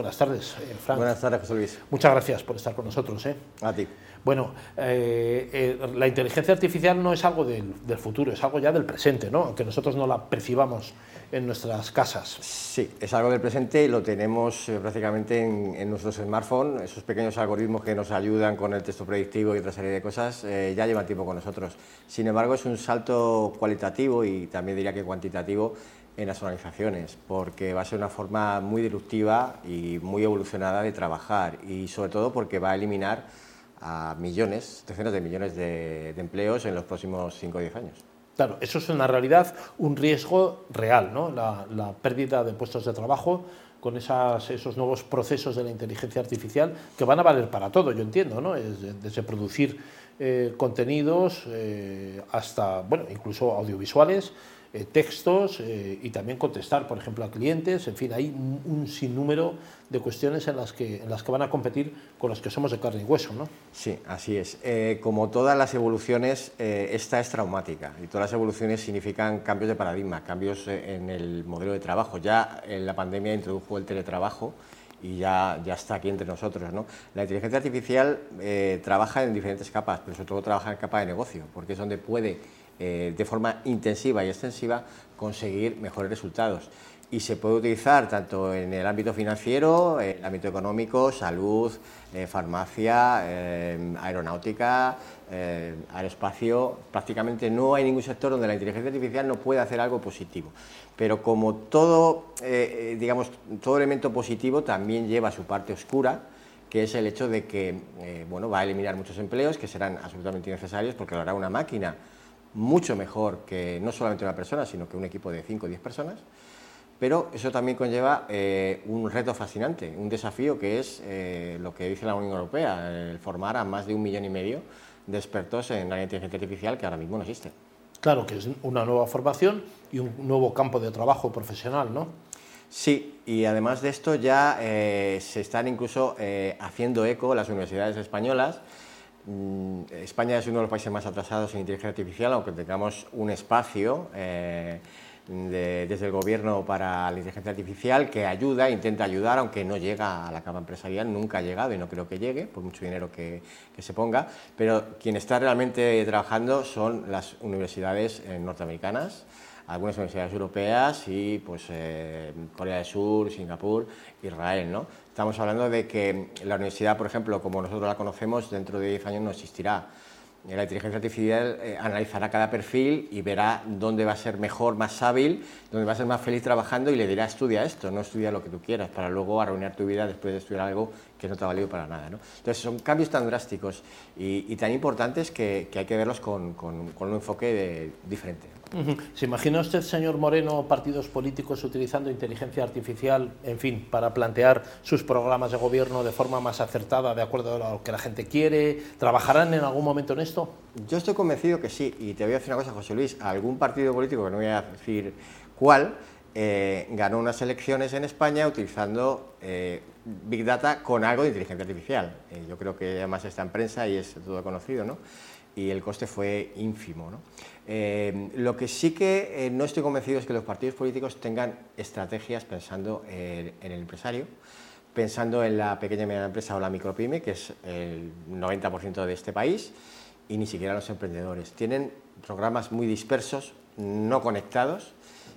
buenas tardes, eh, Frank. Buenas tardes, José Luis. Muchas gracias por estar con nosotros. ¿eh? A ti. Bueno, eh, eh, la inteligencia artificial no es algo del, del, futuro, es algo ya del presente, ¿no? aunque nosotros no la percibamos en nuestras casas. Sí, es algo del presente y lo tenemos eh, prácticamente en, en, nuestros smartphones, esos pequeños algoritmos que nos ayudan con el texto predictivo y otra serie de cosas, eh, ya llevan tiempo con nosotros. Sin embargo, es un salto cualitativo y también diría que cuantitativo en las organizaciones, porque va a ser una forma muy disruptiva y muy evolucionada de trabajar y sobre todo porque va a eliminar a millones, decenas de millones de, empleos en los próximos 5 o 10 años. Claro, eso es en realidad un riesgo real, ¿no? la, pérdida de puestos de trabajo con esas, esos nuevos procesos de la inteligencia artificial que van a valer para todo, yo entiendo, ¿no? Es, desde producir eh, contenidos eh, hasta, bueno, incluso audiovisuales, eh, textos eh, y también contestar, por ejemplo, a clientes. En fin, hay un, un, sinnúmero de cuestiones en las, que, en las que van a competir con los que somos de carne y hueso. ¿no? Sí, así es. Eh, como todas las evoluciones, esta es traumática y todas las evoluciones significan cambios de paradigma, cambios en el modelo de trabajo. Ya en la pandemia introdujo el teletrabajo y ya, ya está aquí entre nosotros. ¿no? La inteligencia artificial trabaja en diferentes capas, pero sobre todo trabaja en capa de negocio, porque es donde puede eh, de forma intensiva y extensiva conseguir mejores resultados. Y se puede utilizar tanto en el ámbito financiero, en el ámbito económico, salud, eh, farmacia, eh, aeronáutica, aeroespacio. Prácticamente no hay ningún sector donde la inteligencia artificial no pueda hacer algo positivo. Pero como todo, digamos, todo elemento positivo también lleva su parte oscura, que es el hecho de que bueno, va a eliminar muchos empleos que serán absolutamente innecesarios porque lo hará una máquina mucho mejor que no solamente una persona, sino que un equipo de 5 o 10 personas. Pero eso también conlleva eh, un reto fascinante, un desafío que es eh, lo que dice la Unión Europea, el formar a más de un millón y medio de expertos en la inteligencia artificial que ahora mismo no existe. Claro, que es una nueva formación y un nuevo campo de trabajo profesional, ¿no? Sí, y además de esto ya eh, se están incluso eh, haciendo eco las universidades españolas España es uno de los países más atrasados en inteligencia artificial, aunque tengamos un espacio eh, de, desde el gobierno para la inteligencia artificial que ayuda, intenta ayudar, aunque no llega a la cama empresarial, nunca ha llegado y no creo que llegue, por mucho dinero que, que se ponga, pero quien está realmente trabajando son las universidades eh, norteamericanas, algunas universidades europeas y pues, eh, Corea del Sur, Singapur, Israel. ¿no? Estamos hablando de que la universidad, por ejemplo, como nosotros la conocemos, dentro de 10 años no existirá. La inteligencia artificial eh, analizará cada perfil y verá dónde va a ser mejor, más hábil, dónde va a ser más feliz trabajando y le dirá estudia esto, no estudia lo que tú quieras, para luego arruinar tu vida después de estudiar algo que no te ha valido para nada. ¿no? Entonces son cambios tan drásticos y, y tan importantes que, que, hay que verlos con, con, con un enfoque de, diferente. ¿Se imagina usted, señor Moreno, partidos políticos utilizando inteligencia artificial, en fin, para plantear sus programas de gobierno de forma más acertada, de acuerdo a lo que la gente quiere? ¿Trabajarán en algún momento en esto? Yo estoy convencido que sí, y te voy a decir una cosa, José Luis, algún partido político, que no voy a decir cuál, eh, ganó unas elecciones en España utilizando eh, Big Data con algo de inteligencia artificial. Eh, yo creo que además está en prensa y es todo conocido, ¿no? y el coste fue ínfimo. ¿no? Eh, lo que sí que eh, no estoy convencido es que los partidos políticos tengan estrategias pensando en, en el empresario, pensando en la pequeña y mediana empresa o la micropyme, que es el 90% de este país, y ni siquiera los emprendedores. Tienen programas muy dispersos, no conectados,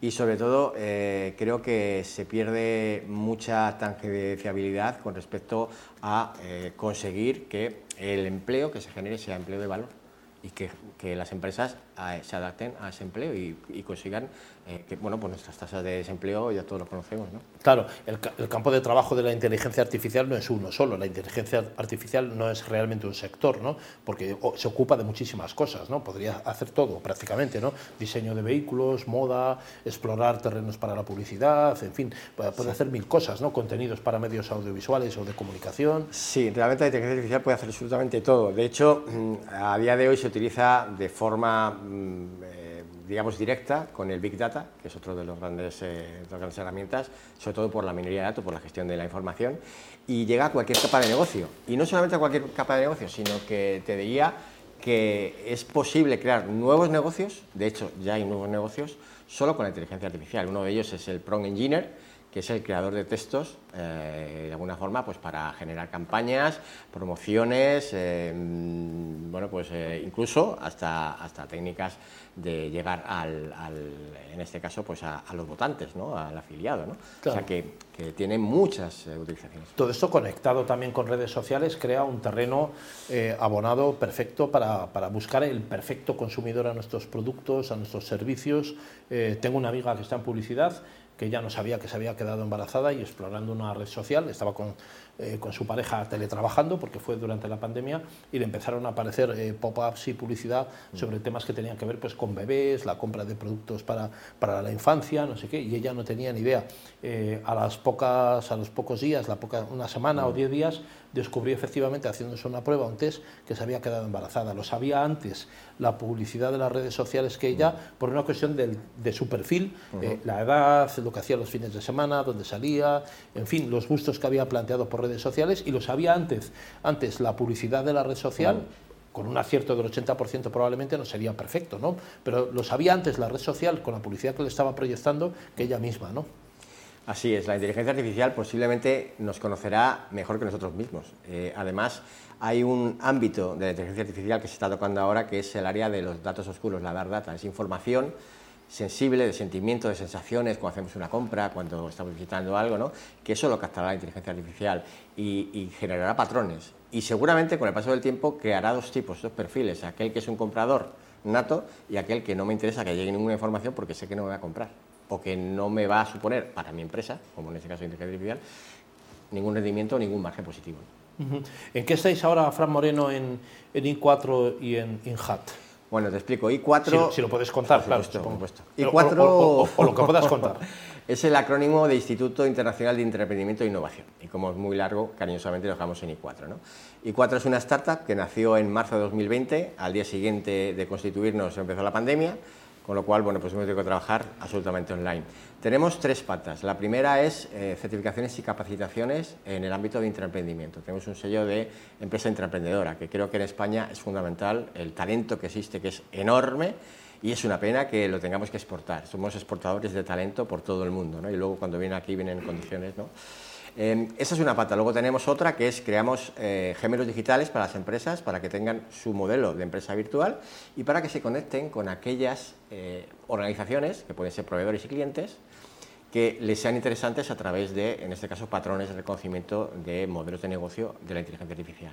y sobre todo eh, creo que se pierde mucha tangenciabilidad con respecto a eh, conseguir que el empleo que se genere sea empleo de valor y que, que las empresas a, se adapten a ese empleo y, y consigan eh, que bueno, pues nuestras tasas de desempleo ya todos lo conocemos. ¿no? Claro, el, el, campo de trabajo de la inteligencia artificial no es uno solo, la inteligencia artificial no es realmente un sector, ¿no? porque se ocupa de muchísimas cosas, ¿no? podría hacer todo prácticamente, ¿no? diseño de vehículos, moda, explorar terrenos para la publicidad, en fin, puede sí. hacer mil cosas, ¿no? contenidos para medios audiovisuales o de comunicación. Sí, realmente la inteligencia artificial puede hacer absolutamente todo. De hecho, a día de hoy se utiliza de forma eh, digamos, directa con el Big Data, que es otro de los grandes, eh, las grandes herramientas, sobre todo por la minería de datos, por la gestión de la información, y llega a cualquier capa de negocio. Y no solamente a cualquier capa de negocio, sino que te diría que es posible crear nuevos negocios, de hecho ya hay nuevos negocios, solo con la inteligencia artificial. Uno de ellos es el Prompt Engineer, que es el creador de textos, de alguna forma, pues para generar campañas, promociones, bueno, pues incluso hasta, hasta técnicas de llegar al, en este caso, pues a, los votantes, ¿no? al afiliado. ¿no? O sea que, que tiene muchas eh, utilizaciones. Todo esto conectado también con redes sociales crea un terreno eh, abonado perfecto para, para, buscar el perfecto consumidor a nuestros productos, a nuestros servicios. Eh, tengo una amiga que está en publicidad que ya no sabía que se había quedado embarazada y explorando una red social, estaba con eh, con su pareja teletrabajando, porque fue durante la pandemia, y le empezaron a aparecer eh, pop-ups y publicidad sobre temas que tenían que ver pues, con bebés, la compra de productos para, para la infancia, no sé qué, y ella no tenía ni idea. Eh, a, las pocas, a los pocos días, la poca, una semana o diez días, descubrió efectivamente, haciéndose una prueba, un test, que se había quedado embarazada. Lo sabía antes la publicidad de las redes sociales que ella, por una cuestión de su perfil, la edad, lo que hacía los fines de semana, dónde salía, en fin, los gustos que había planteado por redes sociales y lo sabía antes. Antes la publicidad de la red social, con un acierto del 80% probablemente no sería perfecto, ¿no? Pero lo sabía antes la red social con la publicidad que le estaba proyectando que ella misma, ¿no? Así es, la inteligencia artificial posiblemente nos conocerá mejor que nosotros mismos. Eh, además, hay un ámbito de la inteligencia artificial que se está tocando ahora que es el área de los datos oscuros, la dark data, es información sensible, de sentimientos, de sensaciones, cuando hacemos una compra, cuando estamos visitando algo, ¿no? que eso lo captará la inteligencia artificial y, generará patrones. Y seguramente con el paso del tiempo creará dos tipos, dos perfiles, aquel que es un comprador nato y aquel que no me interesa que llegue ninguna información porque sé que no me va a comprar o que no me va a suponer para mi empresa, como en este caso inteligencia artificial, ningún rendimiento ningún margen positivo. ¿En qué estáis ahora, Fran Moreno, en, en I4 y en INHAT? Bueno, te explico. I4. Si, lo puedes contar, claro. Supuesto, I4. O, lo que puedas contar. es el acrónimo de Instituto Internacional de Entretenimiento e Innovación. Y como es muy largo, cariñosamente lo dejamos en I4. ¿no? I4 es una startup que nació en marzo de 2020. Al día siguiente de constituirnos empezó la pandemia con lo cual, bueno, pues hemos tenido que trabajar absolutamente online. Tenemos tres patas. La primera es eh, certificaciones y capacitaciones en el ámbito de intraemprendimiento. Tenemos un sello de empresa intraemprendedora, que creo que en España es fundamental, el talento que existe, que es enorme, y es una pena que lo tengamos que exportar. Somos exportadores de talento por todo el mundo, ¿no? y luego cuando vienen aquí vienen en condiciones, ¿no? Em, esa es una pata. Luego tenemos otra que es creamos eh, gemelos digitales para las empresas para que tengan su modelo de empresa virtual y para que se conecten con aquellas eh, organizaciones, que pueden ser proveedores y clientes, que les sean interesantes a través de, en este caso, patrones de reconocimiento de modelos de negocio de la inteligencia artificial.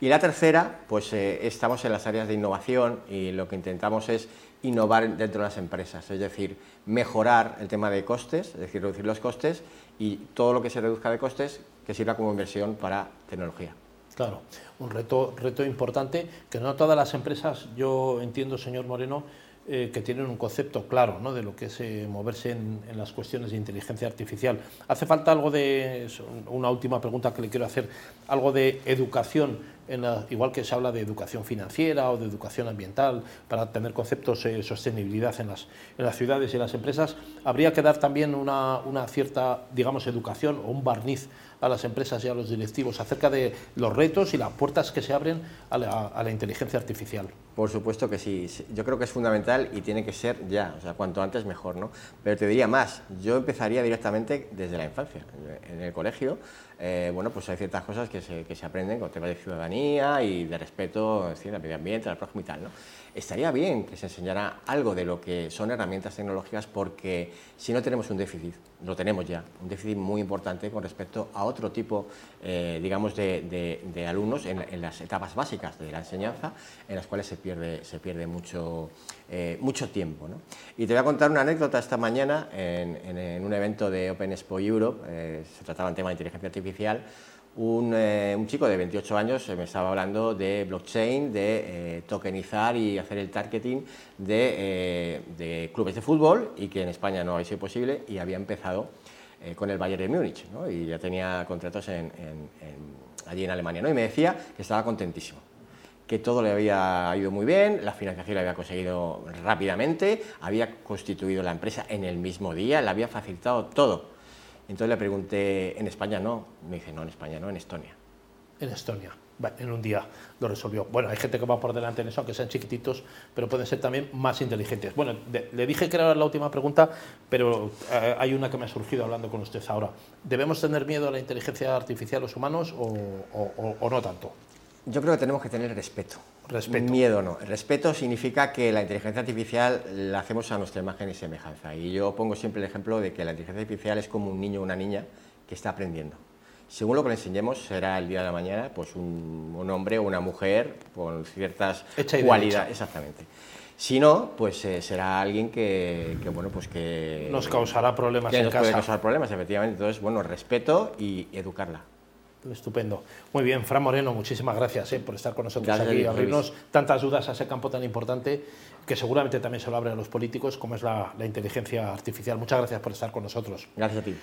Y la tercera, pues eh, estamos en las áreas de innovación y lo que intentamos es innovar dentro de las empresas, es decir, mejorar el tema de costes, es decir, reducir los costes y todo lo que se reduzca de costes que sirva como inversión para tecnología. Claro, un reto, reto importante que no todas las empresas, yo entiendo, señor Moreno, eh, que tienen un concepto claro ¿no? de lo que es eh, moverse en, las cuestiones de inteligencia artificial. Hace falta algo de, una última pregunta que le quiero hacer, algo de educación, en igual que se habla de educación financiera o de educación ambiental, para tener conceptos de sostenibilidad en las, en las ciudades y en las empresas, habría que dar también una, una cierta, digamos, educación o un barniz a las empresas y a los directivos acerca de los retos y las puertas que se abren a la, inteligencia artificial. Por supuesto que sí, yo creo que es fundamental y tiene que ser ya, o sea, cuanto antes mejor, ¿no? Pero te diría más, yo empezaría directamente desde la infancia, en el colegio, eh, bueno, pues hay ciertas cosas que se, que se aprenden con temas de ciudadanía y de respeto al medio ambiente, al prójimo y tal, ¿no? Estaría bien que se enseñara algo de lo que son herramientas tecnológicas porque si no tenemos un déficit, lo tenemos ya, un déficit muy importante con respecto a otro tipo, eh, digamos, de, alumnos en, las etapas básicas de la enseñanza, en las cuales se pierde, se pierde mucho, eh, mucho tiempo. Y te voy a contar una anécdota esta mañana en, un evento de Open Expo Europe, eh, se trataba un tema de inteligencia artificial, eh, un, chico de 28 años me estaba hablando de blockchain, de eh, tokenizar y hacer el targeting eh, de, clubes de fútbol y que en España no había sido posible y había empezado con el Bayern de Múnich y ya tenía contratos allí en Alemania ¿no? y me decía que estaba contentísimo que todo le había ido muy bien, la financiación la había conseguido rápidamente, había constituido la empresa en el mismo día, le había facilitado todo entonces le pregunté, ¿en España no? Me dice, no, en España no, en Estonia. En Estonia. en un día lo resolvió. Bueno, hay gente que va por delante en eso, aunque sean chiquititos, pero pueden ser también más inteligentes. Bueno, le dije que era la última pregunta, pero eh, hay una que me ha surgido hablando con usted ahora. ¿Debemos tener miedo a la inteligencia artificial los humanos o, no tanto? Yo creo que tenemos que tener respeto. Respeto. Miedo no. respeto significa que la inteligencia artificial la hacemos a nuestra imagen y semejanza. Y yo pongo siempre el ejemplo de que la inteligencia artificial es como un niño o una niña que está aprendiendo según lo que le enseñemos, será el día de la mañana pues un, hombre o una mujer con ciertas cualidades. Exactamente. Si no, pues eh, será alguien que, bueno, pues que... Nos causará problemas que nos puede causar problemas, efectivamente. Entonces, bueno, respeto y educarla. Estupendo. Muy bien, Fran Moreno, muchísimas gracias eh, por estar con nosotros aquí y abrirnos tantas dudas a ese campo tan importante que seguramente también se lo abre a los políticos, como es la inteligencia artificial. Muchas gracias por estar con nosotros. Gracias a ti.